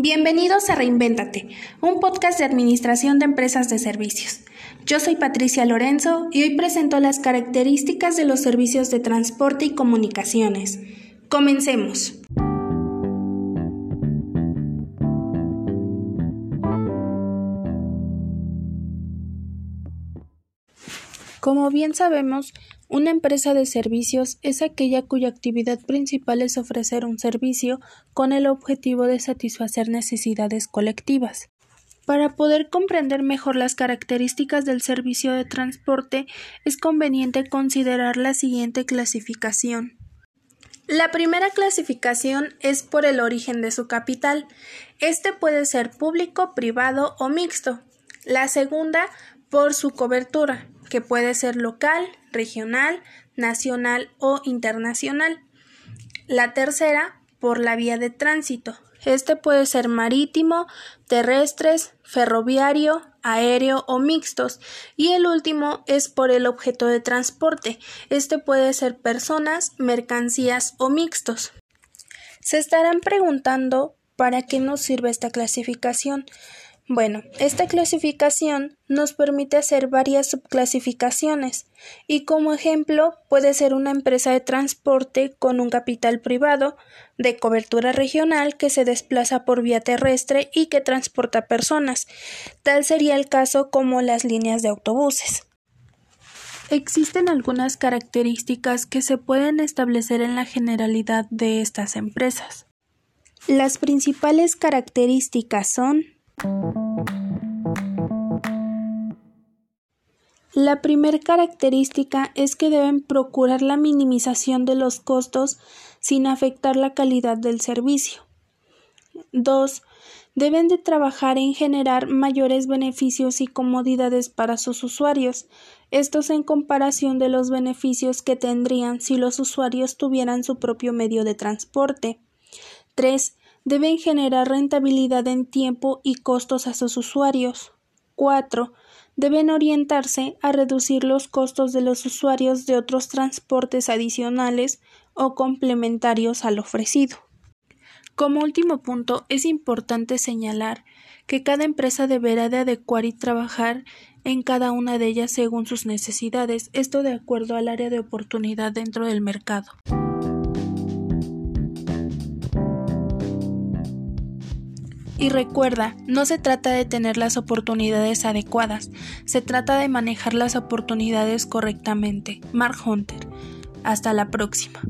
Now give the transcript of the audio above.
Bienvenidos a Reinvéntate, un podcast de administración de empresas de servicios. Yo soy Patricia Lorenzo y hoy presento las características de los servicios de transporte y comunicaciones. Comencemos. Como bien sabemos, una empresa de servicios es aquella cuya actividad principal es ofrecer un servicio con el objetivo de satisfacer necesidades colectivas. Para poder comprender mejor las características del servicio de transporte es conveniente considerar la siguiente clasificación. La primera clasificación es por el origen de su capital. Este puede ser público, privado o mixto. La segunda por su cobertura que puede ser local, regional, nacional o internacional. La tercera, por la vía de tránsito. Este puede ser marítimo, terrestres, ferroviario, aéreo o mixtos. Y el último es por el objeto de transporte. Este puede ser personas, mercancías o mixtos. Se estarán preguntando para qué nos sirve esta clasificación. Bueno, esta clasificación nos permite hacer varias subclasificaciones y como ejemplo puede ser una empresa de transporte con un capital privado de cobertura regional que se desplaza por vía terrestre y que transporta personas. Tal sería el caso como las líneas de autobuses. Existen algunas características que se pueden establecer en la generalidad de estas empresas. Las principales características son la primera característica es que deben procurar la minimización de los costos sin afectar la calidad del servicio. 2. Deben de trabajar en generar mayores beneficios y comodidades para sus usuarios, estos en comparación de los beneficios que tendrían si los usuarios tuvieran su propio medio de transporte. 3 deben generar rentabilidad en tiempo y costos a sus usuarios. 4. Deben orientarse a reducir los costos de los usuarios de otros transportes adicionales o complementarios al ofrecido. Como último punto, es importante señalar que cada empresa deberá de adecuar y trabajar en cada una de ellas según sus necesidades, esto de acuerdo al área de oportunidad dentro del mercado. Y recuerda, no se trata de tener las oportunidades adecuadas, se trata de manejar las oportunidades correctamente. Mark Hunter. Hasta la próxima.